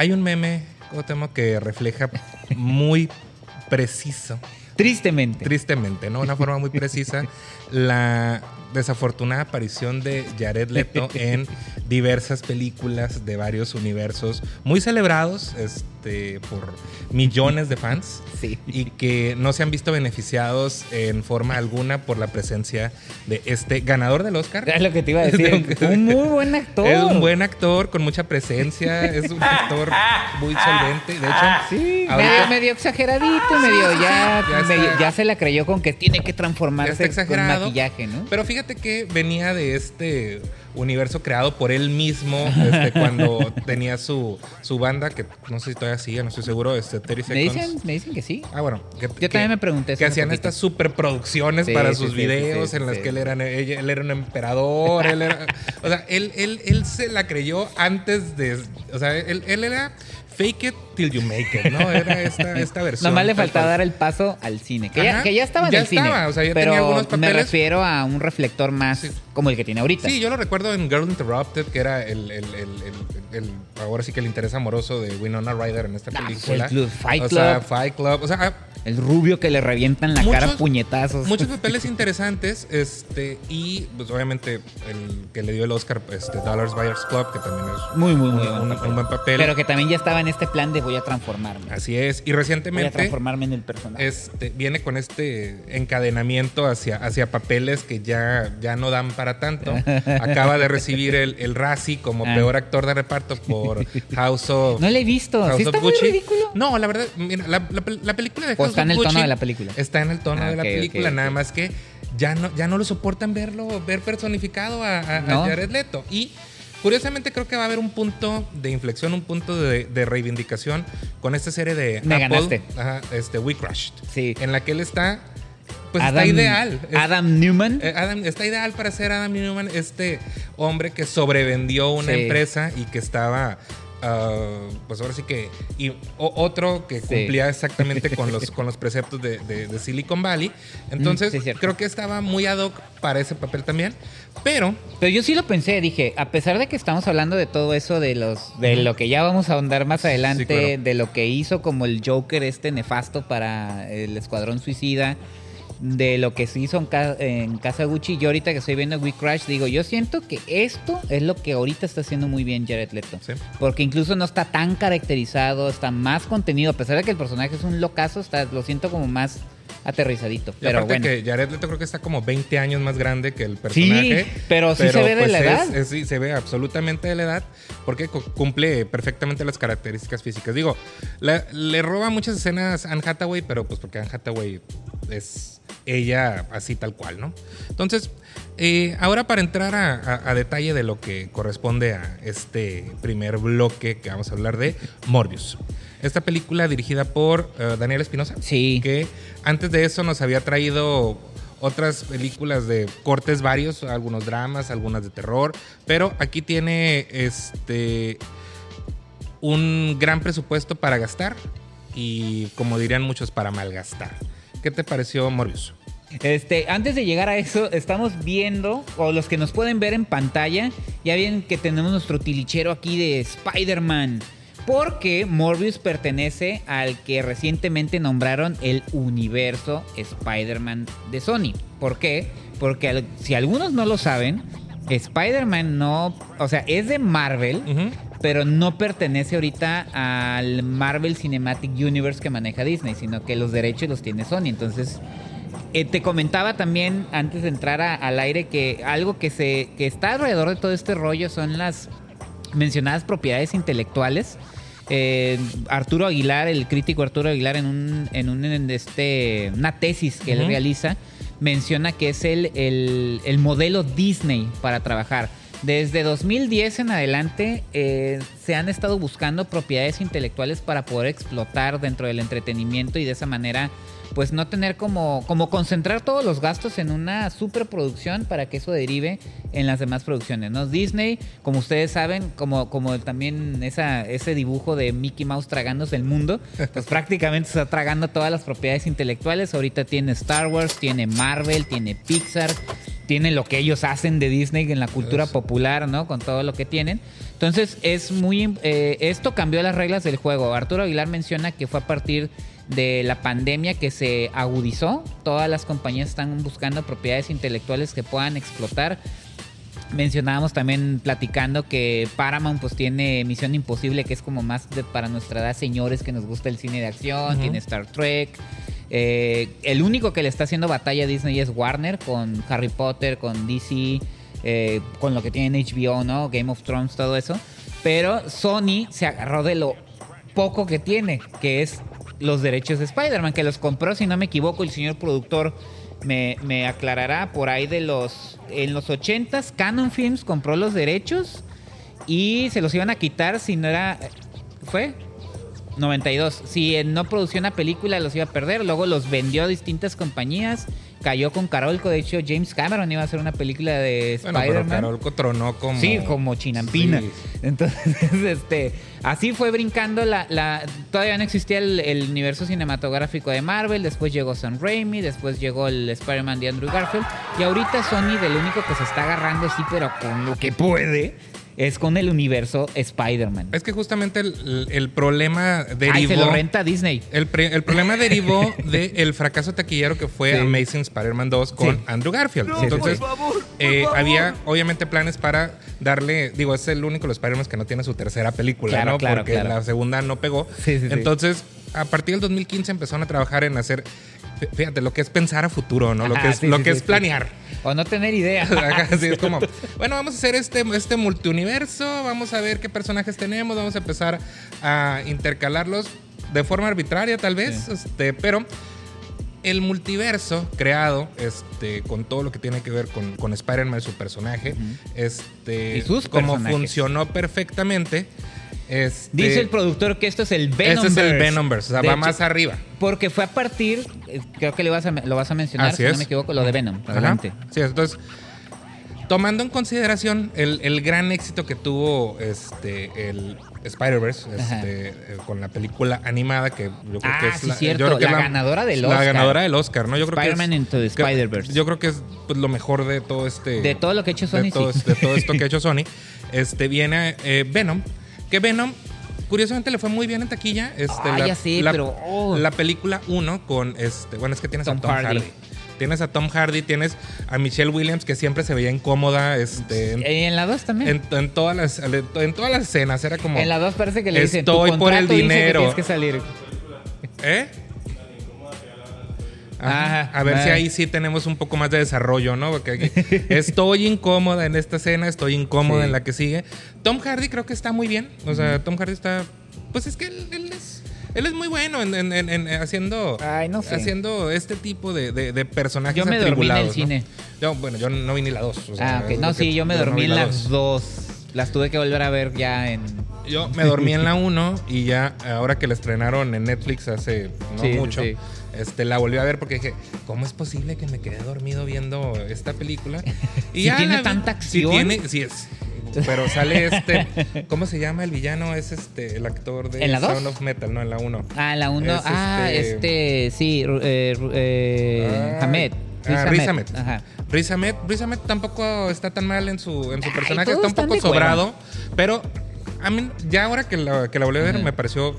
Hay un meme, Cuauhtémoc, que refleja muy preciso Tristemente. tristemente, ¿no? Una forma muy precisa, la desafortunada aparición de Jared Leto en diversas películas de varios universos muy celebrados este, por millones de fans Sí. y que no se han visto beneficiados en forma alguna por la presencia de este ganador del Oscar. Es lo que te iba a decir. un muy buen actor. Es un buen actor con mucha presencia, es un actor muy solvente. De hecho, Sí, ahorita- medio, exageradito, medio ya, ya ya se la creyó con que tiene que transformarse con maquillaje, ¿no? Pero fíjate que venía de este universo creado por él mismo este, cuando tenía su, su banda, que no sé si todavía sigue, no estoy seguro, este, 30 me dicen, me dicen que sí. Ah, bueno. que- Yo que- también me pregunté Que hacían poquito. estas superproducciones Sí, para sí, sus sí, videos en las que él era, él era un emperador. él era, o sea, él, él, él se la creyó antes de. O sea, él, él era fake it till you make it, ¿no? Era esta, esta versión. Nomás le faltaba dar el paso al cine. Que, ya, que ya estaba en ya el cine. estaba, o sea, ya pero tenía algunos me papeles. refiero a un reflector más Sí. como el que tiene ahorita. Sí, yo lo recuerdo en Girl Interrupted, que era el, el, el, ahora sí que el interés amoroso de Winona Ryder en esta Ah, película. el Club, Fight o sea, Club. Fight Club. O sea, El rubio que le revientan la cara Muchos- puñetazos. muchos papeles interesantes. Este, y pues obviamente el que le dio el Oscar, este, Dollars Buyers Club, que también es Muy, muy, muy un, buen un- papel. un buen papel. Pero que también ya estaba en este plan de voy a transformarme. Así es. Y Voy a recientemente transformarme en el personaje. este, viene con este encadenamiento hacia, hacia papeles que ya, ya no dan para tanto. Acaba de recibir el, el Razzie como Ah. peor actor de reparto por House of No le he visto. House ¿Sí está muy ridículo? No, la verdad, mira, la, la pel- la película de ¿O House está en el tono de la película? Está en el tono Ah, de la película, nada más que ya no, ya no lo soportan verlo, ver personificado a, a- a No. Jared Leto. Y curiosamente creo que va a haber un punto de inflexión, un punto de, de reivindicación con esta serie de Me Apple, ganaste. ajá, este, We Crushed, Sí. en la que él está, pues Adam, está ideal. Adam Newman. eh, Adam, está ideal para ser Adam Newman, este hombre que sobrevendió una Sí. empresa y que estaba, ah, pues ahora sí que, y otro que Sí. cumplía exactamente con los, con los preceptos de, de- de Silicon Valley. Entonces, Mm, sí, cierto. creo que estaba muy ad hoc para ese papel también, pero Pero yo sí lo pensé, dije, a pesar de que estamos hablando de todo eso, de los, de lo que ya vamos a ahondar más adelante, claro. de lo que hizo como el Joker este nefasto para el Escuadrón Suicida, de lo que se hizo en, ca- en Casa Gucci, yo ahorita que estoy viendo We Crash, digo, yo siento que esto es lo que ahorita está haciendo muy bien Jared Leto. Sí. Porque incluso no está tan caracterizado, está más contenido, a pesar de que el personaje es un locazo, está, lo siento como más aterrizadito. y Pero bueno. que Jared Leto creo que está como 20 años más grande que el personaje. Sí, pero sí se ve de la es- edad. es- sí, se ve absolutamente de la edad porque cu- cumple perfectamente las características físicas. Digo, la- le roba muchas escenas a Anne Hathaway, pero pues porque Anne Hathaway es ella así tal cual, ¿no? Entonces, eh, ahora para entrar a, a- a detalle de lo que corresponde a este primer bloque que vamos a hablar de Morbius. Esta película dirigida por eh, Daniel Espinosa Sí. que antes de eso nos había traído otras películas de cortes varios, algunos dramas, algunas de terror, pero aquí tiene este un gran presupuesto para gastar y como dirían muchos para malgastar. ¿Qué te pareció Morbius? Este, antes de llegar a eso, estamos viendo, o los que nos pueden ver en pantalla, ya ven que tenemos nuestro tilichero aquí de Spider-Man. Porque Morbius pertenece al que recientemente nombraron el universo Spider-Man de Sony. ¿Por qué? Porque si algunos no lo saben, Spider-Man no, o sea, es de Marvel, pero no pertenece ahorita al Marvel Cinematic Universe que maneja Disney, sino que los derechos los tiene Sony. Entonces, eh, te comentaba también antes de entrar a- al aire que algo que se que está alrededor de todo este rollo son las mencionadas propiedades intelectuales. Eh, Arturo Aguilar, el crítico Arturo Aguilar, en un, en un en este, una tesis que él Ujú. realiza, menciona que es el, el, el modelo Disney para trabajar. Desde 2010 en adelante eh, se han estado buscando propiedades intelectuales para poder explotar dentro del entretenimiento y de esa manera pues no tener como, como concentrar todos los gastos en una superproducción para que eso derive en las demás producciones. ¿no? Disney, como ustedes saben, como, como también esa, ese dibujo de Mickey Mouse tragándose el mundo, pues prácticamente está tragando todas las propiedades intelectuales. Ahorita tiene Star Wars, tiene Marvel, tiene Pixar, tiene lo que ellos hacen de Disney en la cultura Eso. popular, ¿no? Con todo lo que tienen. Entonces, es muy. eh, esto cambió las reglas del juego. Arturo Aguilar menciona que fue a partir de la pandemia que se agudizó. Todas las compañías están buscando propiedades intelectuales que puedan explotar. Mencionábamos también platicando que Paramount pues tiene Misión Imposible, que es como más de, para nuestra edad, señores que nos gusta el cine de acción, tiene Star Trek. Eh, el único que le está haciendo batalla a Disney es Warner con Harry Potter, con DC, eh, con lo que tiene en HBO, ¿no? Game of Thrones, todo eso. Pero Sony se agarró de lo poco que tiene, que es los derechos de Spider-Man, que los compró, si no me equivoco, el señor productor me, me aclarará por ahí de los... En los 80s, Canon Films compró los derechos y se los iban a quitar si no era... ¿Fue? 92. Si no producía una película los iba a perder, luego los vendió a distintas compañías, cayó con Carolco, de hecho James Cameron iba a hacer una película de Bueno, Spider-Man. Carolco tronó como. Sí, como chinampina. Sí. Entonces, este, así fue brincando la, la- todavía no existía el, el universo cinematográfico de Marvel, después llegó Sam Raimi, después llegó el Spider-Man de Andrew Garfield, y ahorita Sony del único que se está agarrando sí, pero con lo que puede, es con el universo Spider-Man. Es que justamente el, el problema derivó. Ay, se lo renta Disney. El, pre- el problema derivó del fracaso taquillero que fue Sí. Amazing Spider-Man 2 con Sí. Andrew Garfield. No, Entonces, por eh, había obviamente planes para darle, digo, es el único de los Spider-Man que no tiene su tercera película, Claro, ¿no? claro, Porque claro. la segunda no pegó. Sí, sí, sí. Entonces, a partir del 2015 empezaron a trabajar en hacer, fíjate, lo que es pensar a futuro, ¿no? Lo que es, sí, lo sí, que sí, es planear. O no tener idea. Ajá, sí, es como, bueno, vamos a hacer este, este multiuniverso, vamos a ver qué personajes tenemos, vamos a empezar a intercalarlos de forma arbitraria tal vez, este, pero el multiverso creado este, con todo lo que tiene que ver con, con Spider-Man y su personaje, este, Y sus como personajes. funcionó perfectamente. Este, Dice el productor que esto es el Venomverse. Este es el Venomverse, o sea, De va hecho, más arriba. Porque fue a partir, eh, creo que le vas a, lo vas a mencionar, Así si no me equivoco, lo de Venom. Adelante. Sí, entonces, tomando en consideración el, el gran éxito que tuvo este el Spider-Verse este, eh, con la película animada que yo creo Ah, que es sí, la, cierto, yo creo que es la ganadora del La Oscar. ganadora del Oscar, ¿no? Yo Spider-Man Into the Spider-Verse. Yo creo que es pues, lo mejor de todo este De todo lo que ha hecho Sony, de todo, sí. de todo esto que ha hecho Sony. Este viene eh, Venom, que Venom curiosamente le fue muy bien en taquilla. Este, Ah, la, ya sé, la- pero, oh. la película 1 con este, bueno, es que tienes Tom a Tom Hardy. Hardy. Tienes a Tom Hardy, tienes a Michelle Williams que siempre se veía incómoda, este, en, En la 2 también. en- en todas las en todas las escenas era como En la 2 parece que le dicen, tu Estoy por el que dinero. tienes que salir. ¿Eh? Ajá. A ver si ah. ahí sí tenemos un poco más de desarrollo, ¿no? Porque aquí, estoy incómoda en esta escena, estoy incómoda Sí. en la que sigue. Tom Hardy creo que está muy bien. O sea, Tom Hardy está. Pues es que él, él es. Él es muy bueno en, en- en- en haciendo. Ay, no sé. Haciendo este tipo de, de- de personajes. Yo me dormí en el atribulados, ¿no? cine. Yo, bueno, yo no vi ni la 2. ah, ok. No, sí, yo me dormí en las dos. Las tuve que volver a ver ya en... Yo me dormí en la 1 y ya ahora que la estrenaron en Netflix hace no Sí, sí, mucho, sí. Este la volví a ver porque dije, ¿cómo es posible que me quedé dormido viendo esta película? Si tiene la tanta acción. tiene, sí es. Pero sale este, ¿cómo se llama el villano? Es este el actor de ¿En la dos? Sound of Metal, no, en la 1. Ah, la 1. Es Ah, este- este... Sí, eh, eh, Ah, Hamed. Ah, Riz Ahmed. Ajá. Riz Ahmed, Riz Ahmed tampoco está tan mal en su, en su personaje, está un poco sobrado, pero a mí ya ahora que la, que la volví a ver me pareció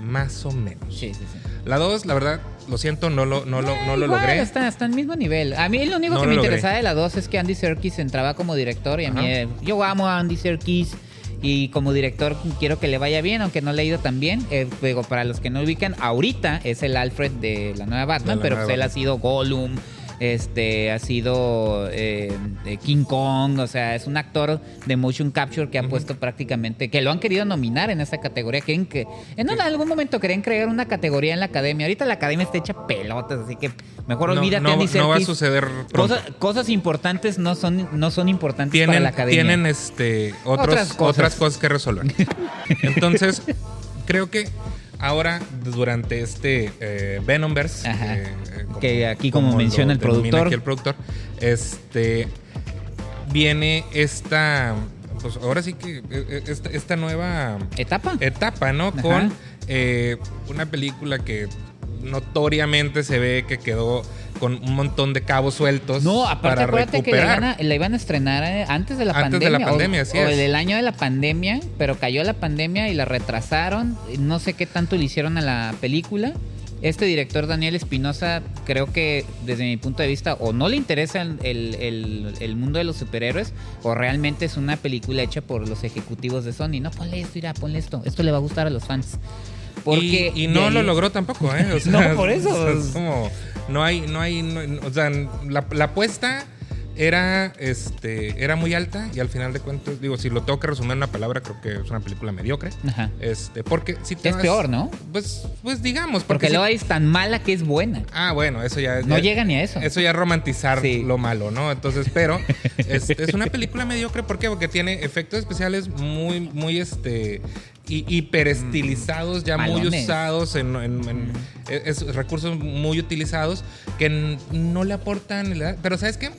más o menos. Sí, sí, sí. La 2, la verdad, lo siento, no lo, no lo, no lo Igual, logré. Está, está al mismo nivel. A mí lo único No que lo me logré. interesaba de la 2 es que Andy Serkis entraba como director y a mí Ajá. eh, yo amo a Andy Serkis y como director quiero que le vaya bien, aunque no le ha ido tan bien. Eh, digo, para los que no ubican, ahorita es el Alfred de la nueva Batman, la pero nueva pues él ha sido Gollum, este, ha sido eh, de King Kong, o sea, es un actor de motion capture que ha puesto prácticamente, que lo han querido nominar en esa categoría. Que, en un- algún momento querían crear una categoría en la academia. Ahorita la academia está hecha pelotas, así que mejor no, olvídate no, no va a suceder. Cosas, cosas importantes no son, no son importantes para tienen, la academia. tienen este, otros, Otras cosas. que resolver. Entonces, creo que ahora, durante este eh, Venomverse, eh, eh, Que aquí, como menciona el productor. aquí el productor, este, viene esta, pues ahora sí que eh, esta, esta nueva ¿Etapa? etapa, ¿no? Ajá. Con eh, una película que notoriamente se ve que quedó con un montón de cabos sueltos No, aparte para acuérdate que la recuperar. iban, a, la iban a estrenar eh, antes de la Antes de pandemia. la pandemia, o, así o es. del año de la pandemia, pero cayó la pandemia y la retrasaron. No sé qué tanto le hicieron a la película. Este director, Daniel Espinosa, creo que desde mi punto de vista, o no le interesa el, el- el- el mundo de los superhéroes, o realmente es una película hecha por los ejecutivos de Sony. No, ponle esto, mira, ponle esto. Esto le va a gustar a los fans. Porque y, no ahí- lo logró tampoco, ¿eh? O sea, No, por eso. o sea, es como, no hay, no hay, no- o sea, la, la apuesta era, este, era muy alta y al final de cuentas, digo, si lo tengo que resumir en una palabra, creo que es una película mediocre. Ajá. Este, porque si te Es vas- peor, ¿no? Pues, pues digamos, Porque porque, si- luego es tan mala que es buena. Ah, bueno, eso ya. No ya- llega ni a eso. Eso ya es romantizar Sí. lo malo, ¿no? Entonces, pero es, es una película mediocre, ¿por qué? Porque tiene efectos especiales muy, muy, este, hi- hiperestilizados, ya muy usados, en, en- en- es- recursos muy utilizados que no le aportan, pero ¿sabes qué?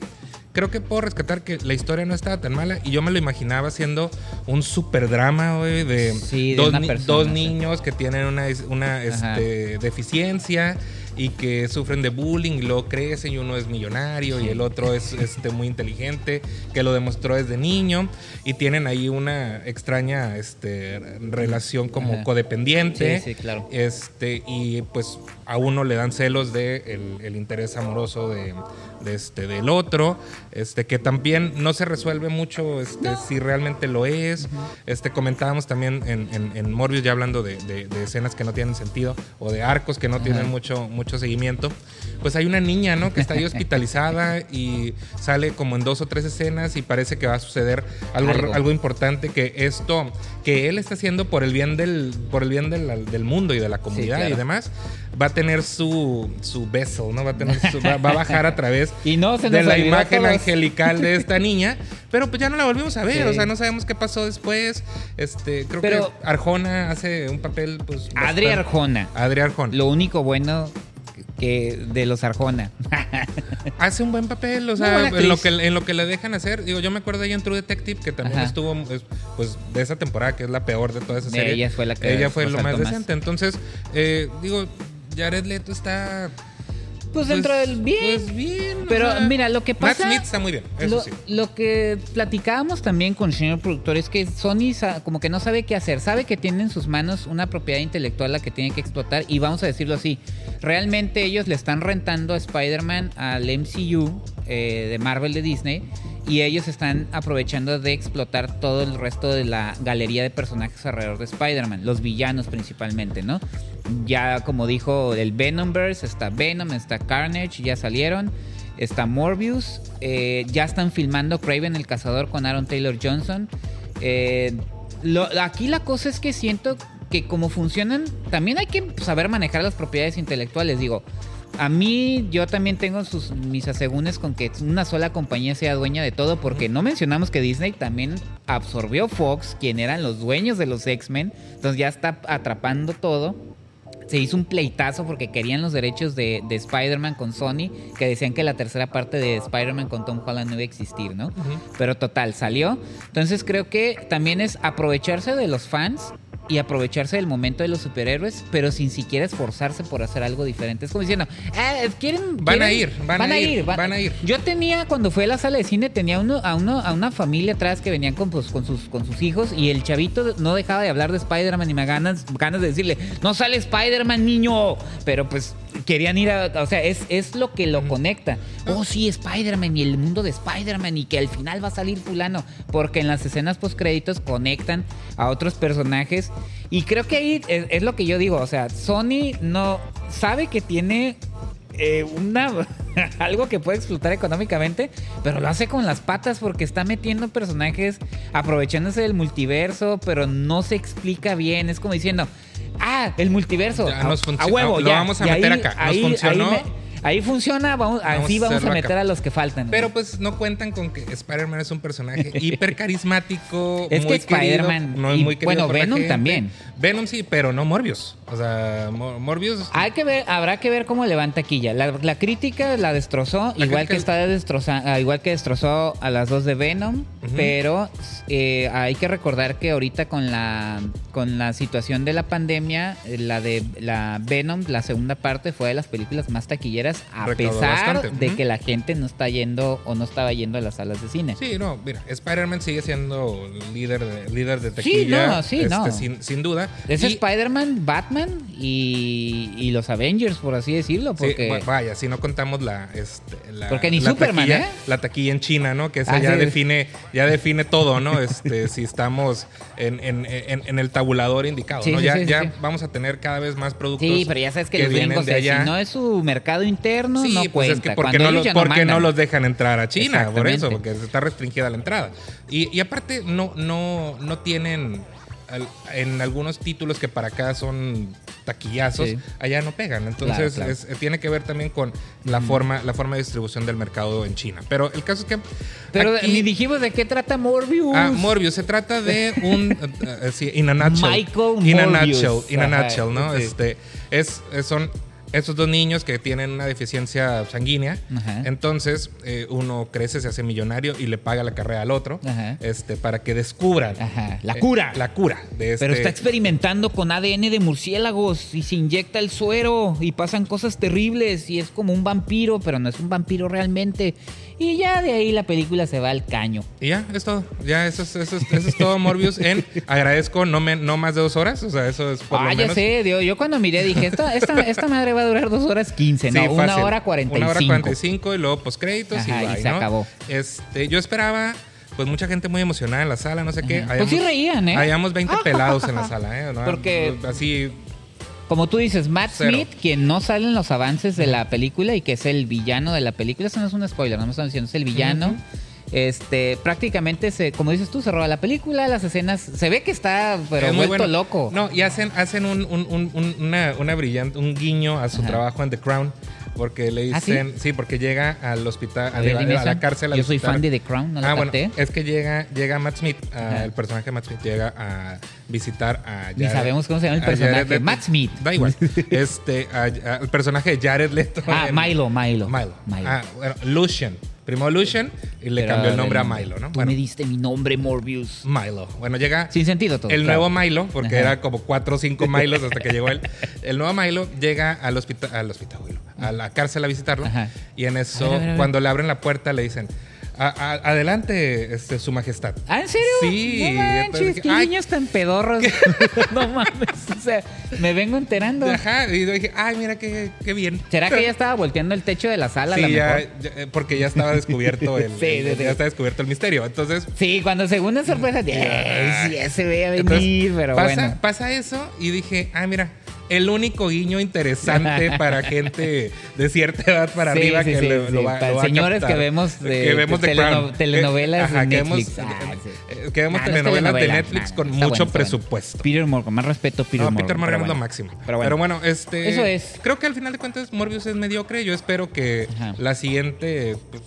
Creo que puedo rescatar que la historia no estaba tan mala y yo me lo imaginaba siendo un super drama, güey, de, Sí, de dos, una ni- persona, dos sí. niños que tienen una, una este, deficiencia y que sufren de bullying y luego crecen y uno es millonario y el otro es este, muy inteligente, que lo demostró desde niño y tienen ahí una extraña este, relación como Ajá. codependiente. Sí, sí, claro. Este, y pues a uno le dan celos de el, el interés amoroso de, de este, del otro, este, que también no se resuelve mucho este, si realmente lo es. Este, comentábamos también en, en, en Morbius, ya hablando de, de- de escenas que no tienen sentido o de arcos que no tienen mucho, mucho seguimiento. Pues hay una niña, ¿no? Que está ahí hospitalizada y sale como en dos o tres escenas y parece que va a suceder algo, Algo. algo importante que esto que él está haciendo por el bien del por el bien del, del mundo y de la comunidad claro. y demás va a tener su su vessel no va a tener su- va, va a bajar a través Y no se de la imagen angelical de esta niña pero pues ya no la volvimos a ver Sí. o sea no sabemos qué pasó después este creo Pero- que Arjona hace un papel pues Adri Arjona. Adri Arjona Lo único bueno que de los Arjona. hace un buen papel, o sea, en lo, que, en lo que le dejan hacer. Digo, yo me acuerdo de ella en True Detective, que también Ajá. estuvo, es, pues, de esa temporada, que es la peor de toda esa serie. ella fue la que Ella fue lo más. decente. Entonces, eh, digo, Jared Leto está... Pues dentro del bien. Pues bien. o Pero sea, mira, lo que pasa. Matt Smith está muy bien, eso lo, sí. lo que platicábamos también con el señor productor es que Sony como que no sabe qué hacer. Sabe que tiene en sus manos una propiedad intelectual la que tiene que explotar. Y vamos a decirlo así. Realmente ellos le están rentando a Spider-Man al MCU eh, de Marvel de Disney. Y ellos están aprovechando de explotar todo el resto de la galería de personajes alrededor de Spider-Man. Los villanos principalmente, ¿no? Ya como dijo el Venomverse, está Venom, está Carnage, ya salieron. Está Morbius. eh, ya están filmando Craven el Cazador con Aaron Taylor Johnson. Eh, aquí la cosa es que siento que como funcionan, también hay que saber manejar las propiedades intelectuales. Digo, a mí yo también tengo mis asegúnes con que una sola compañía sea dueña de todo, porque no mencionamos que Disney también absorbió Fox, quien eran los dueños de los X-Men, entonces ya está atrapando todo. Se hizo un pleitazo porque querían los derechos de, de Spider-Man con Sony, que decían que la tercera parte de Spider-Man con Tom Holland no iba a existir, ¿no? Pero total, salió. Entonces creo que también es aprovecharse de los fans y aprovecharse del momento de los superhéroes, pero sin siquiera esforzarse por hacer algo diferente. Es como diciendo, eh, ¿quieren, Van a ir, van a ir, van a ir. Yo tenía, cuando fui a la sala de cine, tenía uno, a, uno, a una familia atrás que venían con, pues, con, sus, con sus hijos y el chavito no dejaba de hablar de Spider-Man y me ganas, ganas de decirle, no sale Spider-Man, niño. Pero pues querían ir a, o sea, es, es lo que lo conecta. Oh, sí, Spider-Man y el mundo de Spider-Man y que al final va a salir fulano. Porque en las escenas post créditos conectan a otros personajes. Y creo que ahí es, es lo que yo digo. O sea, Sony no sabe que tiene eh, una algo que puede explotar económicamente, pero lo hace con las patas porque está metiendo personajes aprovechándose del multiverso, pero no se explica bien. Es como diciendo, ah, el multiverso, Ya a, nos a huevo, lo ya. vamos a Y meter acá. Nos funcionó. me- Ahí funciona, vamos, Vamos así a vamos a meter acá. a los que faltan. Pero pues no cuentan con que Spider-Man es un personaje hiper carismático. Es muy que Spider-Man no es y, muy bueno, Venom también. Venom sí, pero no Morbius. O sea, Mor- Morbius. Hay que ver, habrá que ver cómo levanta Quilla. La, la crítica la destrozó, La igual que está destrozando, igual que destrozó a las dos de Venom, pero eh, hay que recordar que ahorita con la con la situación de la pandemia, eh, la de la Venom, la segunda parte fue de las películas más taquilleras a Recaudó pesar bastante. de que la gente no está yendo o no estaba yendo a las salas de cine. Sí, no, mira, Spider-Man sigue siendo líder de, líder de Sí, taquilla. no, sí, este, no. Sin, sin duda. Es Spider-Man, Batman y, y los Avengers, por así decirlo, Sí, porque va- vaya, si no contamos la, este, la- Porque ni la Superman, taquilla, ¿eh? La taquilla en China, ¿no? Que esa Ah, ya sí. define, ya define todo, ¿no? Este, si estamos en, en- en- en el tabulador indicado, Sí, ¿no? sí, ya sí, sí, ya sí. vamos a tener cada vez más productos. Sí, pero ya sabes que, los vienen de eh, allá. si no es su mercado interno, Sí, no pues cuenta. es que porque, no, los, no porque no los dejan entrar a China, por eso, porque está restringida la entrada. Y, y aparte, no, no, no tienen al- en algunos títulos que para acá son taquillazos, Sí. allá no pegan. Entonces, Claro, claro. es- tiene que ver también con la forma, la forma de distribución del mercado en China. Pero el caso es que. Pero aquí- ni dijimos de qué trata Morbius. Ah, Morbius, se trata de un. eh, eh, sí, in a nutshell. Michael In a Morbius. nutshell, in a nutshell, ¿no? sí. Este, es, es- son estos dos niños que tienen una deficiencia sanguínea. Ajá. Entonces, eh, uno crece, se hace millonario y le paga la carrera al otro Ajá. este, para que descubran. Ajá, la eh, cura. la cura de este. Pero está experimentando con ADN de murciélagos y se inyecta el suero y pasan cosas terribles y es como un vampiro, pero no es un vampiro realmente. Y ya de ahí la película se va al caño. Y ya, es todo. Ya, eso es, eso es, eso es todo, Morbius. En agradezco no, me- no más de dos horas. O sea, eso es por ah, lo ya menos. sé, yo, yo cuando miré dije, esta, esta, esta madre va a durar dos horas quince, no, Sí, una fácil. hora cuarenta y Una hora cinco. 45 y luego postcréditos y, Ajá, y bye, se ¿no? acabó. Este, yo esperaba pues mucha gente muy emocionada en la sala, no sé qué. Pues sí reían, ¿eh? Habíamos 20 pelados en la sala, ¿eh? ¿No? Porque- Así, Como tú dices, Matt Cero. Smith, quien no sale en los avances de la película y que es el villano de la película, eso no es un spoiler, no me están diciendo, es el villano. Este, prácticamente se, como dices tú, se roba la película, las escenas, se ve que está, pero es muy vuelto bueno. loco. No, y hacen, hacen un, un- un- un- una, una brillante, un guiño a su Ajá. trabajo en The Crown. Porque le ¿Ah, sí? dicen, sí? porque llega al hospital, A la- a cárcel. a Yo soy fan de The Crown, no la ah, bueno, es que llega, llega Matt Smith, ah, el personaje de Matt Smith llega a visitar a Ni sabemos cómo se llama el Jared personaje. Matt Smith. Da igual. este, el personaje de Jared Leto. Ah, en- Milo, Milo. Milo. Milo. Ah, bueno, Lucian. Primero Lucian y le Pero cambió el nombre a Milo, ¿no? Tú Bueno, me diste mi nombre, Morbius. Milo. Bueno, llega Sin sentido todo. el claro. nuevo Milo, porque Ajá. era como cuatro o cinco Milos hasta que llegó él. El nuevo Milo llega al hospital, al hospital, a la cárcel a visitarlo. Ajá. Y en eso, ver, a ver, a ver. cuando le abren la puerta, le dicen, "A- a- adelante, este, su majestad. ¿Ah, en serio? Sí, No manches, qué ay. niños tan pedorros. no mames. O sea, me vengo enterando. Ajá, y dije, ay, mira qué, qué bien. ¿Será que ya estaba volteando el techo de la sala? Sí, lo ya, mejor? ya, eh, porque ya estaba descubierto el, Sí, el- sí, sí. ya está descubierto el misterio. Entonces, Sí, cuando según es sorpresa, "Ay, sí, ya se veía venir, Entonces, pero pasa, bueno. pasa eso y dije, ah, mira, el único guiño interesante para gente de cierta edad para Sí, arriba sí, que sí, lo va, Para lo va señores que vemos de- que vemos de teleno- telenovelas Que- vemos, Netflix. Ah, eh, que vemos Ah, no telenovelas de. Netflix Ah, con mucho bueno, está bueno. presupuesto. Peter Morgan, más respeto Peter no, Morgan. Peter Morgan pero es lo máximo. Pero Pero bueno. este. Eso es. Creo que al final de cuentas Morbius es mediocre. Yo espero que Ajá. la siguiente pues,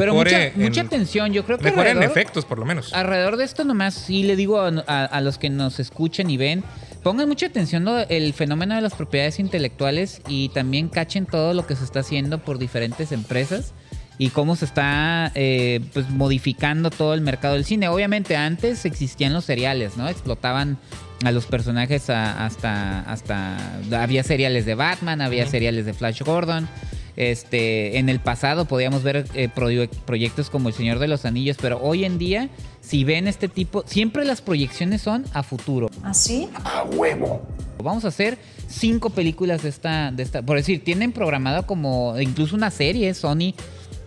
Pero mucha, mejore. en- mucha atención, yo creo que Mejore en efectos, por lo menos. Alrededor de esto nomás sí le digo a, a- a los que nos escuchan y ven, pongan mucha atención ¿no? el fenómeno de las propiedades intelectuales y también cachen todo lo que se está haciendo por diferentes empresas y cómo se está eh, pues modificando todo el mercado del cine. Obviamente antes existían los seriales, ¿no? Explotaban a los personajes a- hasta hasta había seriales de Batman, había seriales de Flash Gordon. Este, en el pasado podíamos ver eh, proye- proyectos como El Señor de los Anillos, pero hoy en día, si ven este tipo, siempre las proyecciones son a futuro. ¿Así? Vamos a hacer cinco películas de esta, de esta, por decir, tienen programado como incluso una serie, Sony,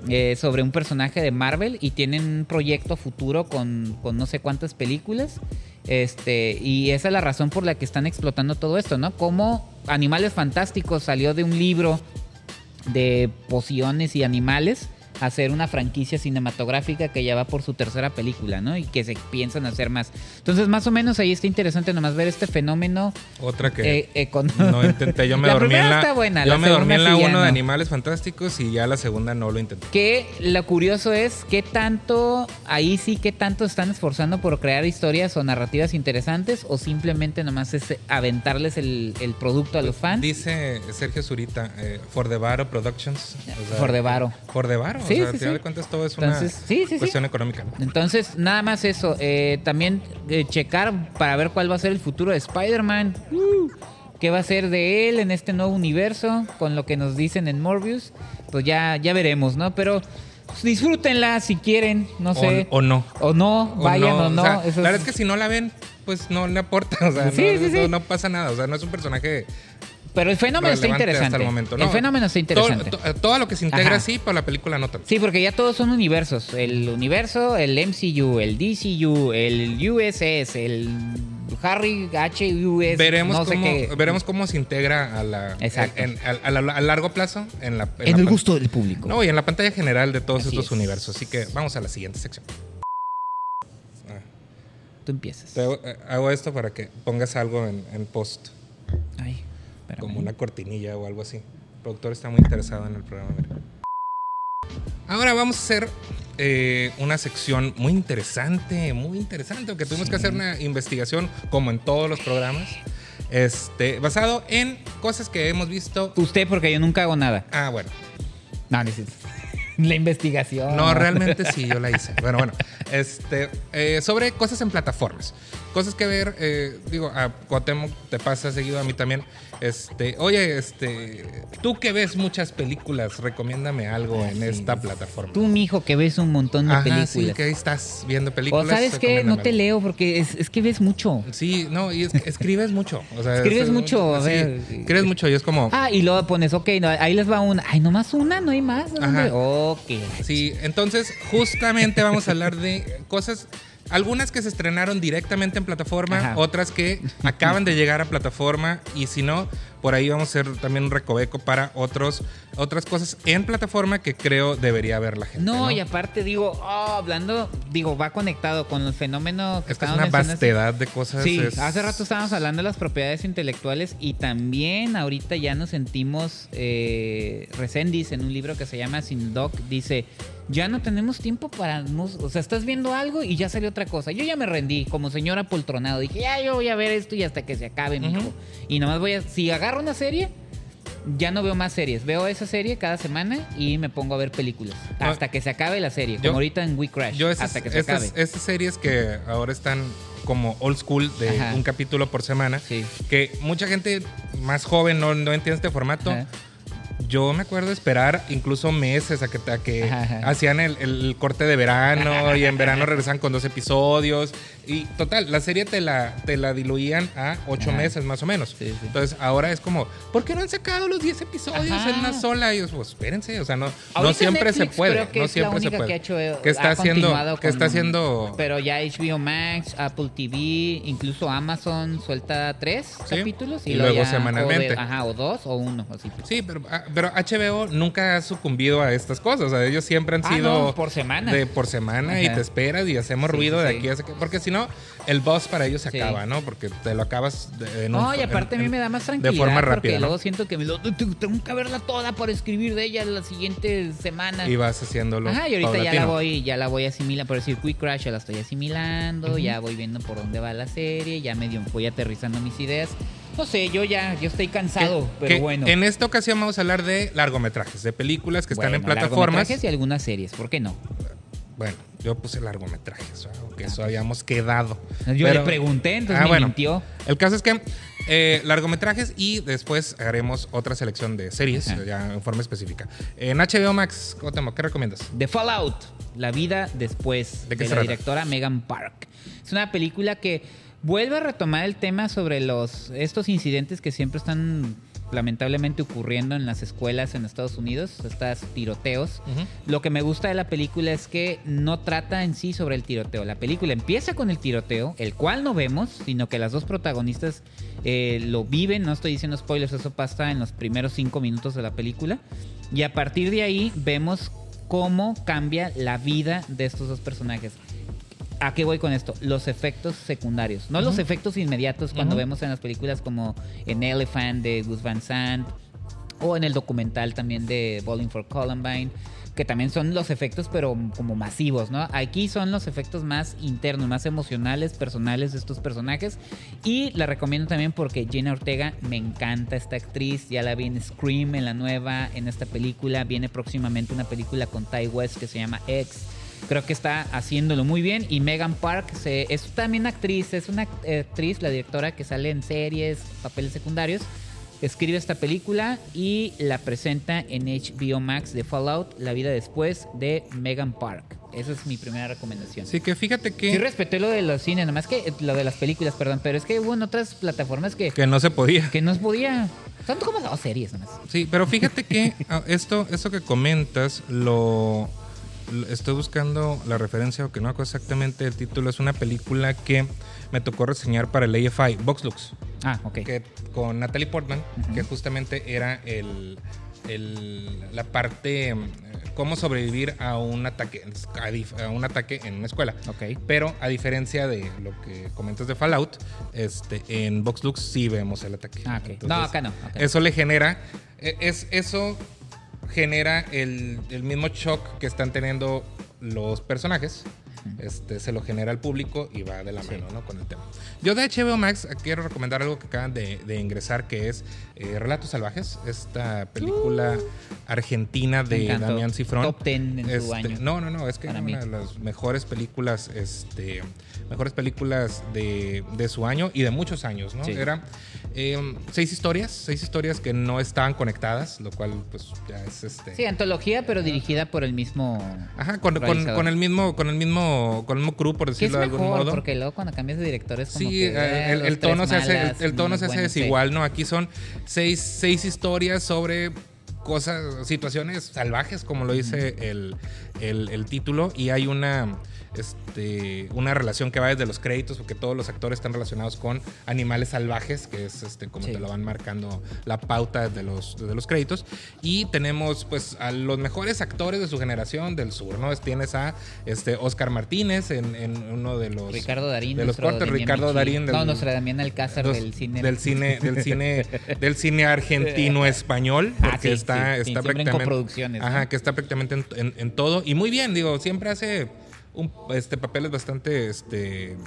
eh, sobre un personaje de Marvel y tienen un proyecto a futuro con, con no sé cuántas películas. Este, y esa es la razón por la que están explotando todo esto, ¿no? Como Animales Fantásticos salió de un libro de pociones y animales a hacer una franquicia cinematográfica que ya va por su tercera película, ¿no? Y que se piensan hacer más. Entonces, más o menos ahí está interesante nomás ver este fenómeno Otra que. eh, eh, con- No intenté, yo me La dormí en la. está buena, yo la me dormí en la segunda sí ya 1 de no. Animales Fantásticos y ya la segunda no lo intenté. Que lo curioso es qué tanto, ahí sí, qué tanto están esforzando por crear historias o narrativas interesantes o simplemente nomás es aventarles el, el producto a los fans. Dice Sergio Zurita, eh, For the Varo Productions. o sea, For the Varo. For the Varo. Sí, o sea, sí, al final sí. de cuentas todo es Entonces, una cuestión económica. Entonces, nada más eso. Eh, también eh, checar para ver cuál va a ser el futuro de Spider-Man. Uh, ¿Qué va a ser de él en este nuevo universo? Con lo que nos dicen en Morbius. Pues ya, ya veremos, ¿no? Pero pues, disfrútenla si quieren, no sé. O, no. O no, O vayan o no. O sea, la verdad es- es que si no la ven, pues no le aporta. O sea, Sí, no, sí, sí. no- no pasa nada. O sea, no es un personaje Pero el fenómeno está interesante. hasta el momento. el No, fenómeno está interesante. Todo, to- todo lo que se integra Ajá. sí, pero la película no tanto. Sí, porque ya todos son universos. El universo, el MCU, el DCU, el USS, el Harry HUS. veremos, no sé cómo, qué. veremos cómo se integra a la, Exacto. en- en- a, a- a largo plazo en la En la el gusto del público. No, y en la pantalla general de todos Así estos es. universos. Así que vamos a la siguiente sección. Tú empiezas. Te hago, eh, hago esto para que pongas algo en, en post, Ay, espérame. como una cortinilla o algo así. El productor está muy interesado en el programa. mira. Ahora vamos a hacer eh, una sección muy interesante, muy interesante, porque tuvimos que hacer una investigación, como en todos los programas, este, basado en cosas que hemos visto. Usted, porque yo nunca hago nada. Ah, bueno. No, necesito. La investigación. No, realmente sí, yo la hice. Bueno, bueno. Este, eh, sobre cosas en plataformas. Cosas que ver, eh, digo, a Cuauhtémoc te pasa seguido a mí también. Este, oye, este, tú que ves muchas películas, recomiéndame algo en esta plataforma. Tú, mijo, que ves un montón de Ajá, películas. sí, que ahí estás viendo o películas. sabes qué, no te leo porque es, es que ves mucho. Sí, no, y es que escribes mucho. O sea, Escribes es- mucho, a sí, ver. Escribes mucho y es como. Ah, y luego pones, ok, no, ahí les va una. Ay, nomás una, no hay más. Ajá. Ok. Sí, entonces justamente vamos a hablar de cosas, algunas que se estrenaron directamente en plataforma, Ajá. otras que acaban de llegar a plataforma y si no, por ahí vamos a hacer también un recoveco para otros, otras cosas en plataforma que creo debería ver la gente. No, No, y aparte digo, oh, hablando, digo, va conectado con el fenómeno que es que es una vastedad de cosas. Sí, es- hace rato estábamos hablando de las propiedades intelectuales y también ahorita ya nos sentimos eh, Resendiz en un libro que se llama Sin Doc dice ya no tenemos tiempo para o sea estás viendo algo y ya salió otra cosa yo ya me rendí como señor apoltronado dije ya yo voy a ver esto y hasta que se acabe mijo Ujú. y nomás voy a si agarro una serie ya no veo más series veo esa serie cada semana y me pongo a ver películas No, hasta que se acabe la serie yo- como ahorita en We Crash Yo esas, hasta que se estas, acabe estas series que ahora están como old school de Ajá. un capítulo por semana, Sí. que mucha gente más joven no, no entiende este formato. Ajá. Yo me acuerdo esperar incluso meses a que, a que Ajá, ajá. hacían el, el corte de verano y en verano regresan con dos episodios. Y total, la serie te la, te la diluían a ocho Ajá. meses más o menos. Sí, sí. Entonces ahora es como, ¿por qué no han sacado los 10 episodios Ajá. en una sola? Y yo, pues espérense, o sea, no, no siempre se Netflix puede. creo que no es la siempre se única puede. que ha hecho, eh, que está ha haciendo, que está haciendo Pero ya HBO Max, Apple TV, incluso Amazon suelta tres Sí. capítulos y, Y luego ya- semanalmente. O de- ajá, o dos o uno. Así. Sí, pero, ah, pero HBO nunca ha sucumbido a estas cosas. O sea, ellos siempre han Ah, sido. no, por semana. De por semana y Ajá. te esperas y hacemos ruido de aquí Porque si no, el boss para ellos se Sí. acaba, ¿no? Porque te lo acabas de, en un- No, y aparte en- a mí me da más tranquilidad De forma porque rápida. ¿no? luego siento que me lo, tengo que verla toda para escribir de ella la siguiente semana. Y vas haciéndolo. Ajá, y ahorita ya la voy, ya la voy asimilando, por decir Quick Crash ya la estoy asimilando, ya voy viendo por dónde va la serie, ya medio voy aterrizando mis ideas. No sé, yo ya, yo estoy cansado, Que- pero que bueno. En esta ocasión vamos a hablar de largometrajes, de películas que están en plataformas. largometrajes y algunas series, ¿por qué no? Bueno, yo puse largometrajes, ¿no? que eso habíamos quedado. Yo Pero- le pregunté, entonces Ah, me bueno. mintió. El caso es que eh, largometrajes y después haremos otra selección de series, Ajá. ya en forma específica. En HBO Max, Cuauhtémoc, ¿qué recomiendas? The Fallout, La vida después, ¿De de, la trata? directora Megan Park. Es una película que vuelve a retomar el tema sobre los estos incidentes que siempre están lamentablemente ocurriendo en las escuelas en Estados Unidos, estos tiroteos. Lo que me gusta de la película es que no trata en sí sobre el tiroteo. La película empieza con el tiroteo, el cual no vemos, sino que las dos protagonistas eh, lo viven. No estoy diciendo spoilers, eso pasa en los primeros cinco minutos de la película. Y a partir de ahí vemos cómo cambia la vida de estos dos personajes. ¿A qué voy con esto? Los efectos secundarios. No los Ujú. efectos inmediatos cuando Ujú. vemos en las películas como en Elephant de Gus Van Sant o en el documental también de Bowling for Columbine, que también son los efectos pero como masivos, ¿no? Aquí son los efectos más internos, más emocionales, personales de estos personajes y la recomiendo también porque Jenna Ortega me encanta esta actriz, ya la vi en Scream en la nueva, en esta película, viene próximamente una película con Ty West que se llama X. creo que está haciéndolo muy bien. Y Megan Park se- es también actriz, es una actriz, la directora que sale en series, papeles secundarios. Escribe esta película y la presenta en HBO Max de Fallout, La vida después de Megan Park. Esa es mi primera recomendación. Sí, que fíjate Sí que, respeté lo de los cines, nomás que eh, lo de las películas, perdón, pero es que hubo en otras plataformas que, que no se podía. que no se podía. Son como dos series nomás. Sí, pero fíjate que ah, esto, esto que comentas, lo- estoy buscando la referencia, o que no acuerdo exactamente el título, es una película que me tocó reseñar para el AFI, Vox Lux, Ah, ok. que, con Natalie Portman, que justamente era el, el- la parte, eh, cómo sobrevivir a un ataque, a, un ataque en una escuela. Ok. Pero a diferencia de lo que comentas de Fallout, este, en Vox Lux sí vemos el ataque. Ah, ok. Entonces, no, acá no. acá no. eso le genera, e- es, eso genera el, el mismo shock que están teniendo los personajes. Este, se lo genera al público y va de la Sí. mano ¿no? con el tema. Yo de HBO Max quiero recomendar algo que acaban de, de ingresar, que es eh, Relatos Salvajes, esta película argentina Me de. Damián Cifrón. Top 10 en su Este, año. No, no, no, es que es mí. una de las mejores películas, este, mejores películas de, de su año y de muchos años, ¿no? Sí. Era eh, seis historias, seis historias que no estaban conectadas, lo cual pues ya es este. Sí, antología, pero dirigida por el mismo. Ajá, con, con- realizador. con el mismo, con el mismo, con el mismo crew, por decirlo de algún mejor, modo. porque luego cuando cambias de director es como Sí, que, eh, eh, el, tono se hace, el, malas, el tono se hace desigual, ¿no? Aquí son seis, seis historias sobre cosas, situaciones salvajes, como lo dice el, el- el título, y hay una, este, una relación que va desde los créditos, porque todos los actores están relacionados con animales salvajes, que es este, como Sí. te lo van marcando la pauta de los, de los créditos. Y tenemos pues a los mejores actores de su generación del sur, ¿no? Tienes a este, Oscar Martínez en, en uno de los... Ricardo Darín. de los cortes, Ricardo. Darín del- no, nuestro Damián Alcázar del cine. del cine del cine del cine argentino español Ah, porque sí, está sí, está en prácticamente ajá que está prácticamente en, en- en todo y muy bien digo siempre hace un, este papeles bastante este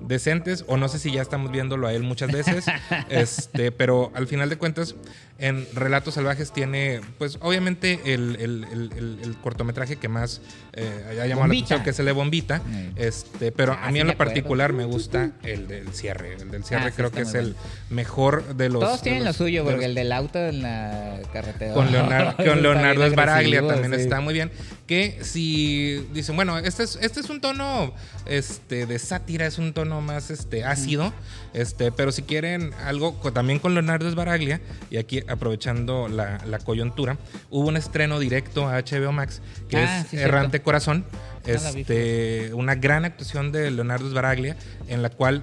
decentes o no sé si ya estamos viéndolo a él muchas veces este pero al final de cuentas en Relatos Salvajes tiene pues obviamente el, el- el- cortometraje que más eh, ha llamado Bombita. la atención que es el de Bombita Mm. este pero Ah, a mí sí en lo particular me gusta el del cierre el del cierre Ah, creo que es el mejor de los Todos tienen lo suyo, porque los- el del auto en la carretera. con Leonardo, con Leonardo Esbaraglia también sí. está muy bien. Que si dicen, bueno, este es, este es un tono este, de sátira, es un tono más este, ácido, este, pero si quieren algo también con Leonardo Esbaraglia, y aquí aprovechando la, la coyuntura, hubo un estreno directo a HBO Max, que Ah, es sí, Errante cierto. Corazón, vi, este, una gran actuación de Leonardo Sbaraglia, en la cual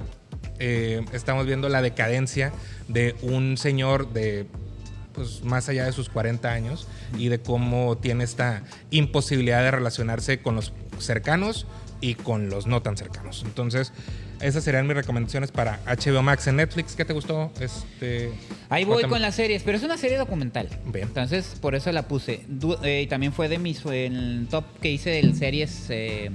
eh, estamos viendo la decadencia de un señor de pues más allá de sus 40 años y de cómo tiene esta imposibilidad de relacionarse con los cercanos y con los no tan cercanos. Entonces, esas serían mis recomendaciones para HBO Max en Netflix. ¿Qué te gustó? Este, Ahí voy con las series, pero es una serie documental. Bien. Entonces, por eso la puse. Du- eh, y también fue de mis. el top que hice de series eh,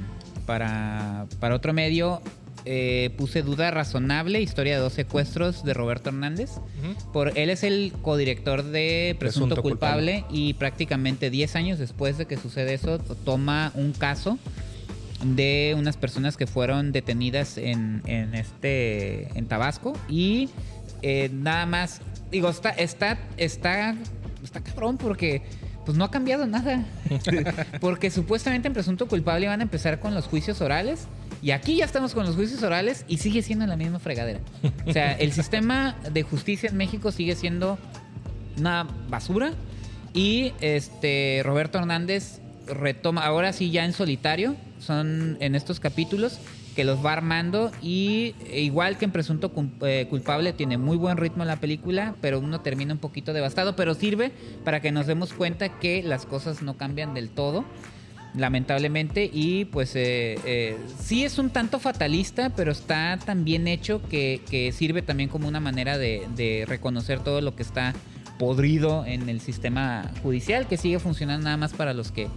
para, para otro medio. eh, puse Duda Razonable, historia de dos secuestros de Roberto Hernández. Por, él es el codirector de Presunto, Presunto culpable, y prácticamente 10 años después de que sucede eso, toma un caso de unas personas que fueron detenidas en, en este en Tabasco y eh, nada más digo está está está está cabrón porque pues no ha cambiado nada porque supuestamente en presunto culpable van a empezar con los juicios orales y aquí ya estamos con los juicios orales y sigue siendo la misma fregadera o sea el sistema de justicia en México sigue siendo una basura. Y este Roberto Hernández retoma, ahora sí ya en solitario, son en estos capítulos que los va armando y e igual que en Presunto eh, Culpable tiene muy buen ritmo la película, pero uno termina un poquito devastado, pero sirve para que nos demos cuenta que las cosas no cambian del todo lamentablemente y pues eh, eh, sí es un tanto fatalista pero está tan bien hecho que, que sirve también como una manera de reconocer todo lo que está podrido en el sistema judicial que sigue funcionando nada más para los que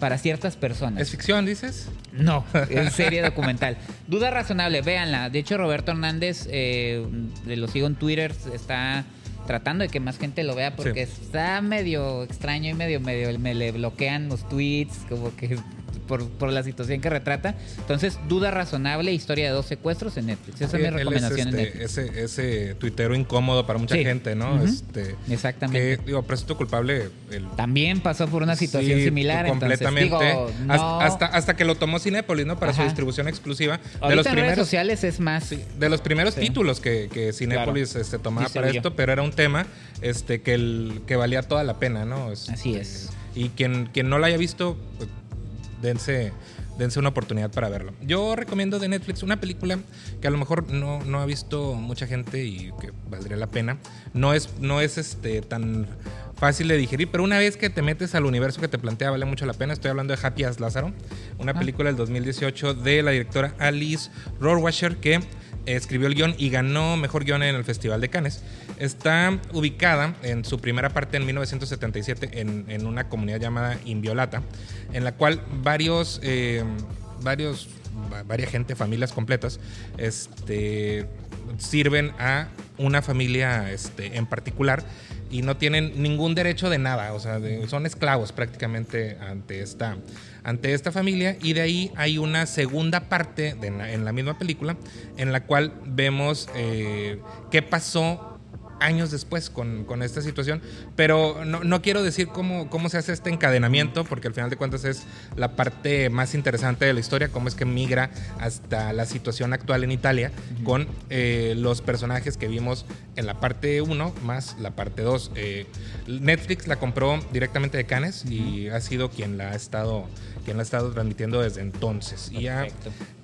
para ciertas personas ¿Es ficción, dices? no, es serie documental. Duda razonable, véanla. De hecho, Roberto Hernández, eh, lo sigo en Twitter, está tratando de que más gente lo vea porque está medio extraño y medio, medio, me le bloquean los tweets, como que por, por la situación que retrata. Entonces, duda razonable, historia de dos secuestros en Netflix. Esa es mi recomendación en este, Netflix. Ese, ese tuitero incómodo para mucha Sí. gente, ¿no? Este, Exactamente. Que, digo, presunto culpable. El, También pasó por una situación Sí, similar. completamente. Entonces, digo, no- hasta, hasta, que lo tomó Cinépolis, ¿no? Para su distribución exclusiva. de los en redes primeros, sociales es más. de los primeros títulos que, que Cinépolis este, tomaba para esto, pero era un tema este, que, el, que valía toda la pena, ¿no? Así es. Y quien, quien no lo haya visto, pues, dense, dense una oportunidad para verlo. Yo recomiendo de Netflix una película que a lo mejor no, no ha visto mucha gente y que valdría la pena. No es, no es este, tan fácil de digerir, pero una vez que te metes al universo que te plantea, vale mucho la pena. Estoy hablando de Happy as Lázaro, una Ah. película del 2018 de la directora Alice Rohrwacher que escribió el guion y ganó mejor guion en el Festival de Cannes. Está ubicada en su primera parte en 1977 en, en una comunidad llamada Inviolata, en la cual varios, eh, varios, va- varias gente, familias completas, este, sirven a una familia este, en particular y no tienen ningún derecho de nada, o sea, son esclavos prácticamente ante esta, ante esta familia y de ahí hay una segunda parte de en, la, en la misma película en la cual vemos eh, qué pasó años después con, con esta situación, pero no, no quiero decir cómo, cómo se hace este encadenamiento, porque al final de cuentas es la parte más interesante de la historia, cómo es que migra hasta la situación actual en Italia con eh, los personajes que vimos en la parte 1 más la parte 2. Eh, Netflix la compró directamente de Cannes y ha sido quien la ha estado quien la ha estado transmitiendo desde entonces. Y ya,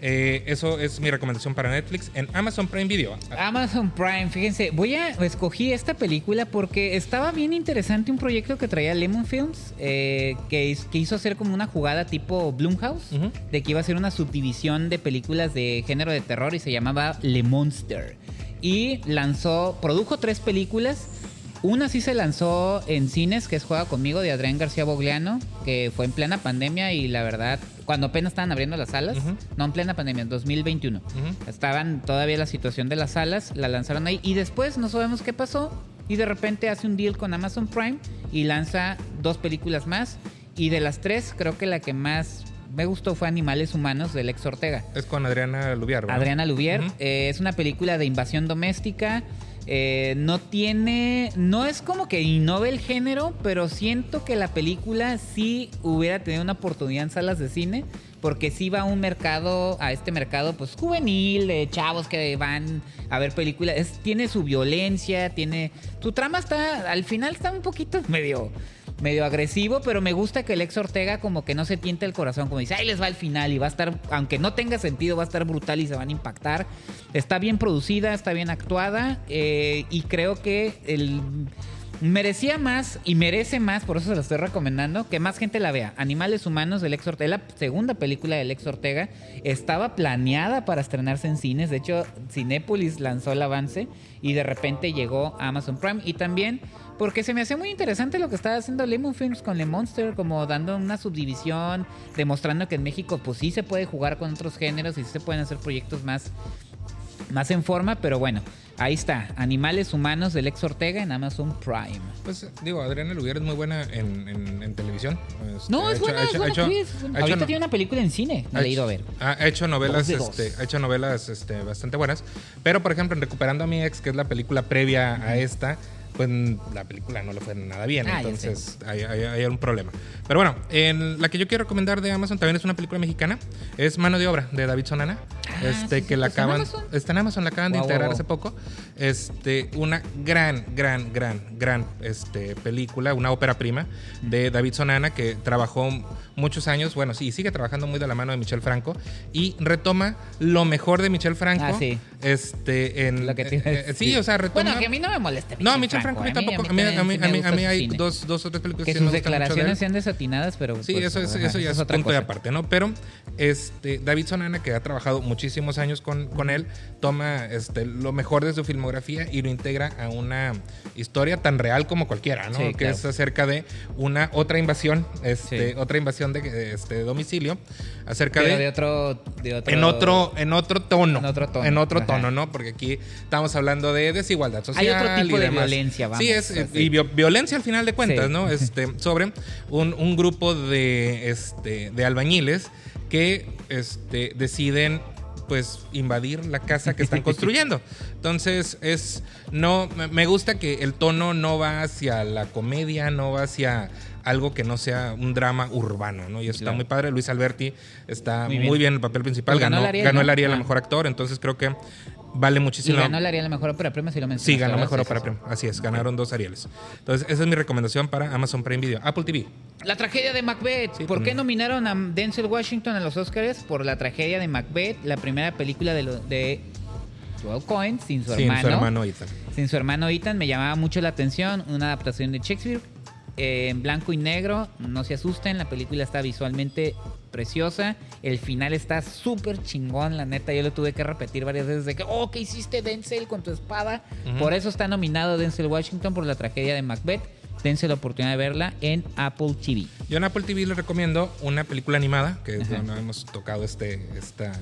eh, eso es mi recomendación para Netflix en Amazon Prime Video. Amazon Prime, fíjense, voy a escogí esta película porque estaba bien interesante un proyecto que traía Lemon Films, eh, que, hiz- que hizo hacer como una jugada tipo Blumhouse, Ujú. de que iba a ser una subdivisión de películas de género de terror y se llamaba Le Monster. Y lanzó, produjo tres películas. Una sí se lanzó en cines, que es Juega conmigo, de Adrián García Bogliano, que fue en plena pandemia y la verdad, cuando apenas estaban abriendo las salas, no en plena pandemia, en 2021. Ujú. Estaban todavía la situación de las salas, la lanzaron ahí y después no sabemos qué pasó y de repente hace un deal con Amazon Prime y lanza dos películas más y de las tres creo que la que más me gustó fue Animales Humanos de Lex Ortega. Es con Adriana Lubiar, ¿verdad? Adriana Lubier. Eh, es una película de invasión doméstica. Eh, no tiene. No es como que innove el género, pero siento que la película sí hubiera tenido una oportunidad en salas de cine. Porque sí va a un mercado, a este mercado, pues juvenil, de chavos que van a ver películas. Tiene su violencia, tiene. Su trama está. Al final está un poquito medio medio agresivo, pero me gusta que el ex Ortega como que no se tiente el corazón, como dice, ahí les va el final y va a estar, aunque no tenga sentido, va a estar brutal y se van a impactar. Está bien producida, está bien actuada eh, y creo que el merecía más y merece más, por eso se lo estoy recomendando, que más gente la vea. Animales Humanos del ex Ortega, la segunda película del ex Ortega, estaba planeada para estrenarse en cines, de hecho Cinépolis lanzó el avance y de repente llegó a Amazon Prime y también porque se me hace muy interesante lo que estaba haciendo Lemon Films con Le Monster, como dando una subdivisión, demostrando que en México pues sí se puede jugar con otros géneros y sí se pueden hacer proyectos más, más en forma, pero bueno, ahí está, Animales Humanos del ex Ortega en Amazon Prime. Pues digo, Adriana Lubier es muy buena en, en- en televisión. Este, No, es hecho- buena, es hecho- buena ha hecho- actriz, es buena. hecho Ahorita no- tiene una película en cine, la he ido a ver. Ha hecho novelas, este, ha hecho novelas este, bastante buenas. Pero, por ejemplo, en Recuperando a mi ex, que es la película previa a esta, pues la película no le fue nada bien. Ah, entonces hay, hay- hay un problema. Pero bueno, en la que yo quiero recomendar de Amazon también es una película mexicana. Es Mano de Obra de David Sonana. Ah, este, sí, que sí, la ¿está en acaban. Amazon? Está en Amazon, la acaban de integrar hace poco. Este, una gran, gran, gran, gran este, película, una ópera prima de David Sonana que trabajó muchos años, bueno, sí, sigue trabajando muy de la mano de Michel Franco y retoma lo mejor de Michel Franco. Ah, sí. Este, en Lo que a eh, eh, sí, o sea, retoma Bueno, que a mí no me molesta. no, Michel Franco, a mí tampoco. A mí, a mí, a mí, a mí hay dos dos, o tres películas Que sí sus me mucho de declaraciones sean desatinadas, pero. Sí, pues, eso, es, ajá, eso ya es, otra punto de cosa. aparte, ¿no? Pero este, David Sonana, que ha trabajado muchísimos años con, con él, toma este, lo mejor de su filmografía y lo integra a una historia tan real como cualquiera, ¿no? Sí, que claro. es acerca de una otra invasión, este, Sí. otra invasión de este, domicilio, acerca Pero de, de otro, de otro. en otro, en otro tono. En otro tono, En otro tono, ¿no? Porque aquí estamos hablando de desigualdad social. Hay otro tipo y de violencia violencia, vamos. Sí, es, y vi- violencia al final de cuentas, Sí. ¿no? Este, sobre un, un grupo de, este, de albañiles que este, deciden pues invadir la casa que están construyendo. Entonces, es no me- gusta que el tono no va hacia la comedia, no va hacia algo que no sea un drama urbano, ¿no? Y eso está Claro. muy padre. Luis Alberti está Muy muy bien. en el papel principal, Pues ganó, ganó ganó el el Ariel, Ariel, ¿no? a Ah. mejor actor, entonces creo que vale Y muchísimo. ganó la Ariel la mejor ópera prima, si lo mencionaste. Sí, ganó mejor ópera prima. Así es, ganaron dos Arieles. Entonces, esa es mi recomendación para Amazon Prime Video. Apple TV. La tragedia de Macbeth. Sí, ¿Por qué nominaron a Denzel Washington a los Oscars? Por la tragedia de Macbeth, la primera película de, lo- de Joel Cohen sin su Sin hermano. su hermano Ethan. Sin su hermano Ethan me llamaba mucho la atención. Una adaptación de Shakespeare eh, en blanco y negro. No se asusten, la película está visualmente preciosa. El final está súper chingón, la neta. Yo lo tuve que repetir varias veces de que, oh, ¿qué hiciste Denzel con tu espada? Por eso está nominado Denzel Washington por la tragedia de Macbeth. Dense la oportunidad de verla en Apple TV. Yo en Apple TV les recomiendo una película animada, que no hemos tocado este, esta,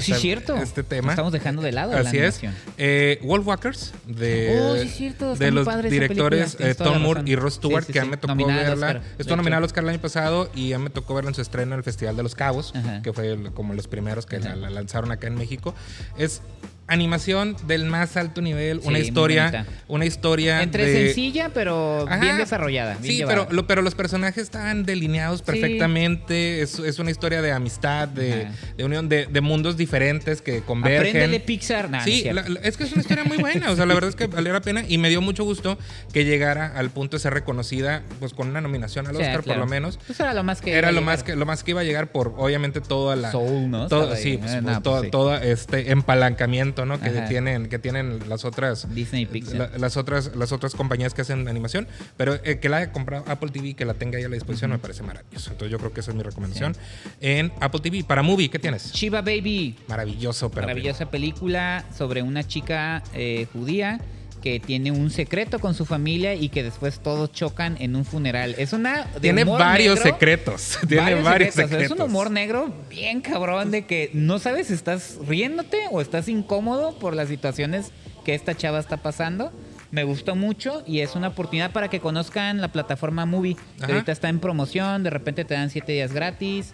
Sí, es cierto. este tema. Lo estamos dejando de lado la Así es. animación. Eh, Wolfwalkers, de, Oh, sí, es cierto, de los directores eh, la Tom Moore y Ross Stewart, Sí, sí, que a mí me tocó Nominada verla. Oscar, Estuvo nominada al. Oscar el año pasado y a mí me tocó verla en su estreno en el Festival de los Cabos, Ajá. que fue el- como los primeros que la, la lanzaron acá en México. Es animación del más alto nivel, Sí, una historia, una historia Entre de- sencilla, pero Ajá. bien desarrollada. bien sí, llevada. pero, lo- pero los personajes están delineados perfectamente. Es, es una historia de amistad, de, de unión, de, de mundos diferentes que convergen. Apréndele Pixar. Nah, no es sí, la- es que es una historia muy buena. O sea, la verdad es que valió la pena y me dio mucho gusto que llegara al punto de ser reconocida, pues con una nominación al Oscar, claro. por lo menos. Pues era lo más que. Era lo más llegar. que lo más que iba a llegar por obviamente toda la Soul, ¿no? todo, sí, pues, pues, pues sí. todo este empalancamiento, ¿no? Que Ajá. tienen que tienen las otras Disney Pixar. la- las otras las otras compañías que hacen animación, pero eh, que la haya comprado Apple TV, que la tenga ahí a la disposición, me parece maravilloso. Entonces yo creo que esa es mi recomendación en Apple TV. Para Movie, ¿qué tienes? Shiva Baby. Maravilloso, pero Maravillosa película sobre una chica eh, judía que tiene un secreto con su familia y que después todos chocan en un funeral. Es una. de tiene humor varios negro, secretos. Tiene varios, secretos. Es un humor negro bien cabrón de que no sabes si estás riéndote o estás incómodo por las situaciones que esta chava está pasando. Me gustó mucho y es una oportunidad para que conozcan la plataforma Movie. que ahorita está en promoción, de repente te dan siete días gratis,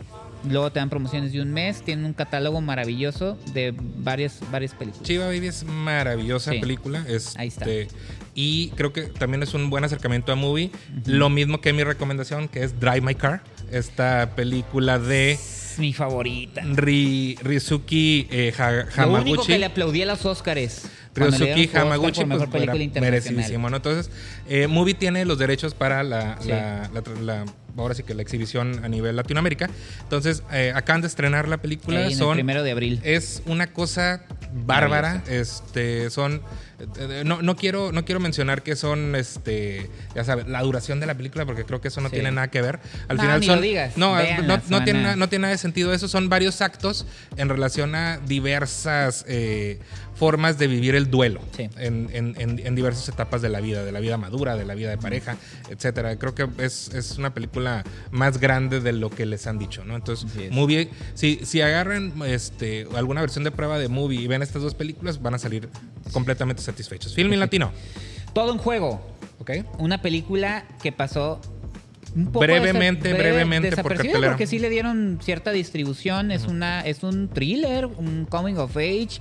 luego te dan promociones de un mes. Tienen un catálogo maravilloso de varias, varias películas. Chiva Baby es maravillosa Sí. película. Este, Ahí está. Y creo que también es un buen acercamiento a movie. Lo mismo que mi recomendación, que es Drive My Car. Esta película de Es mi favorita. Ri- Rizuki eh, Ha- Lo único Hamaguchi. que le aplaudí a los su Oscar Hamaguchi, mejor pues merecidísimo, ¿no? Entonces, eh, Movie tiene los derechos para la, Sí. la- la- la- ahora sí que la exhibición a nivel Latinoamérica. Entonces, eh, acaban de estrenar la película. En el primero de abril. es una cosa bárbara. Este, son. eh, No, no, quiero, no quiero mencionar que son, este, ya sabes, la duración de la película, porque creo que eso no Sí. tiene nada que ver. Al No, final ni son. lo digas. No, no, tiene, nada- no tiene nada de sentido. Eso son varios actos en relación a diversas eh, formas de vivir el duelo Sí. en, en- en- en diversas etapas de la vida, de la vida madura, de la vida de pareja, etcétera. Creo que es, es una película más grande de lo que les han dicho, ¿no? Entonces. Movie, si, si agarran este, alguna versión de prueba de Movie y ven estas dos películas, van a salir completamente satisfechos. Film en latino, Todo en juego. ¿ok? Una película que pasó un poco Brevemente, breve- brevemente por porque sí le dieron cierta distribución. Es una es un thriller, un coming of age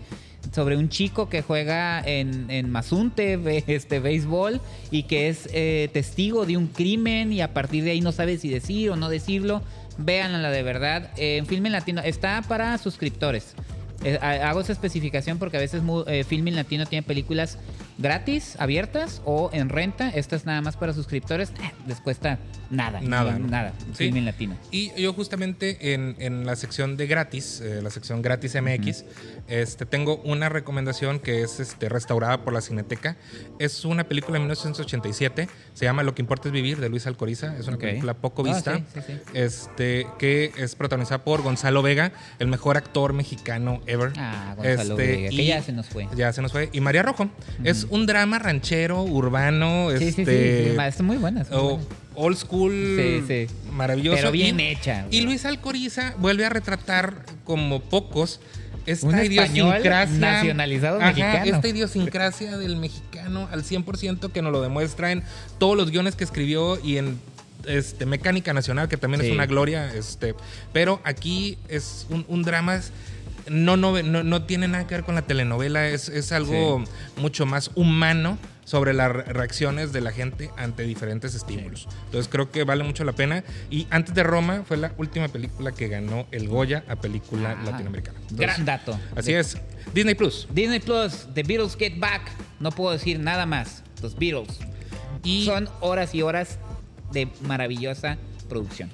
sobre un chico que juega en, en Mazunte, este béisbol, y que es eh, testigo de un crimen y a partir de ahí no sabe si decir o no decirlo. Véanla de verdad. Eh, en Filmin Latino está para suscriptores. Eh, ha- hago esa especificación porque a veces eh, Filmin Latino tiene películas gratis, abiertas o en renta. Esta es nada más para suscriptores. Eh, les cuesta nada. Nada, ¿no? Nada. Sí. Filmin Latino. Y yo justamente en, en la sección de gratis, eh, la sección gratis MX, este, tengo una recomendación que es este, restaurada por la Cineteca. Es una película de 1987, se llama Lo que importa es vivir, de Luis Alcoriza. Es una película poco Ah, vista, sí, sí, sí. Este, que es protagonizada por Gonzalo Vega, el mejor actor mexicano ever. Ah, Gonzalo Este, Vega, que y- ya se nos fue. Ya se nos fue. Y María Rojo. Es un drama ranchero, urbano, Sí, sí, sí, este, sí. Está muy buena. está muy o buena. old school, Sí, sí. maravilloso. Pero bien Y- hecha. y Luis Alcoriza vuelve a retratar como pocos esta Un idiosincrasia nacionalizado Ajá, mexicano. Esta idiosincrasia del mexicano mexicano al 100% que nos lo demuestra en todos los guiones que escribió y en este, Mecánica Nacional, que también Sí. es una gloria. Este, pero aquí es un, un drama. No, no, no, tiene nada que ver con la telenovela, es, es algo mucho más humano sobre las re- reacciones de la gente ante diferentes estímulos. Entonces creo que vale mucho la pena. Y antes de Roma fue la última película que ganó el Goya a película Ah, latinoamericana. Entonces, Gran dato. Así es. Disney Plus. Disney Plus, The Beatles Get Back. No puedo decir nada más. Los Beatles. Y, Son horas y horas de maravillosa producción.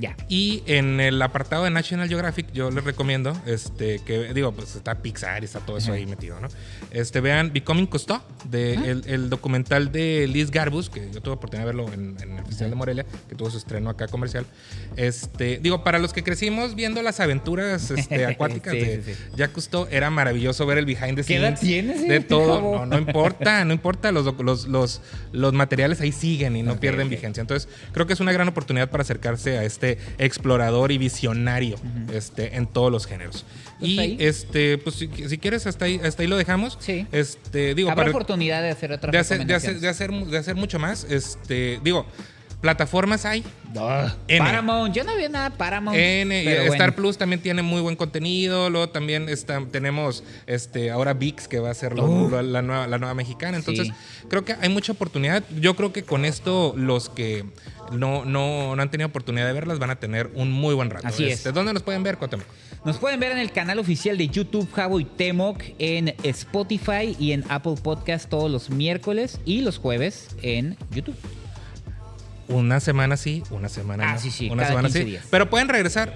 Ya. y en el apartado de National Geographic yo les recomiendo este que digo pues está Pixar y está todo eso Ajá. ahí metido no este vean Becoming Cousteau de el, el documental de Liz Garbus que yo tuve oportunidad de verlo en, en el Festival de Morelia que tuvo su estreno acá comercial este digo para los que crecimos viendo las aventuras este, acuáticas Sí, de sí, sí. Jacques Cousteau era maravilloso ver el behind the ¿Qué edad scenes tienes, eh? de todo no, no importa no importa los, los, los, los materiales ahí siguen y no pierden vigencia entonces creo que es una gran oportunidad para acercarse a este explorador y visionario este, en todos los géneros. Pues y ahí. este, pues si, si quieres, hasta ahí, hasta ahí lo dejamos. Sí. Este, digo, Habrá para- oportunidad de hacer otras de hacer, de, hacer, recomendaciones. de, hacer, mu- de hacer mucho más. Este, digo, plataformas hay. N. Paramount. Yo no vi nada Paramount. N, Star bueno. Plus también tiene muy buen contenido. Luego también está, tenemos este, ahora VIX, que va a ser lo- la, nueva, la nueva mexicana. Entonces, Sí. creo que hay mucha oportunidad. Yo creo que con esto, los que no, no, no han tenido oportunidad de verlas van a tener un muy buen rato. Así es. Este, ¿Dónde nos pueden ver, Cuauhtémoc? Nos pueden ver en el canal oficial de YouTube Javo y Temoc, en Spotify y en Apple Podcast todos los miércoles y los jueves en YouTube. Una semana sí, una semana Ah, no. sí, sí, Una semana 15 sí. días. Pero pueden regresar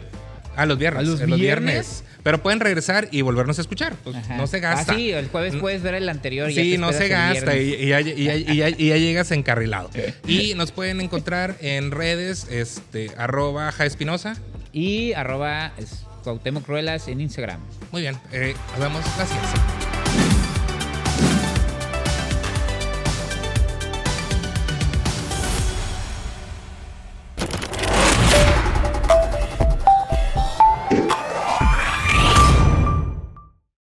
a los viernes. ¿A los en viernes? Pero pueden regresar y volvernos a escuchar. Pues no se gasta. Ah, sí, el jueves puedes ver el anterior. y ya Sí, no se gasta y, ya, y ya- y ya- y ya llegas encarrilado. Y nos pueden encontrar en redes, este, arroba jaespinosa. Y arroba Cuauhtémoc Ruelas en Instagram. Muy bien, eh, nos vemos semana.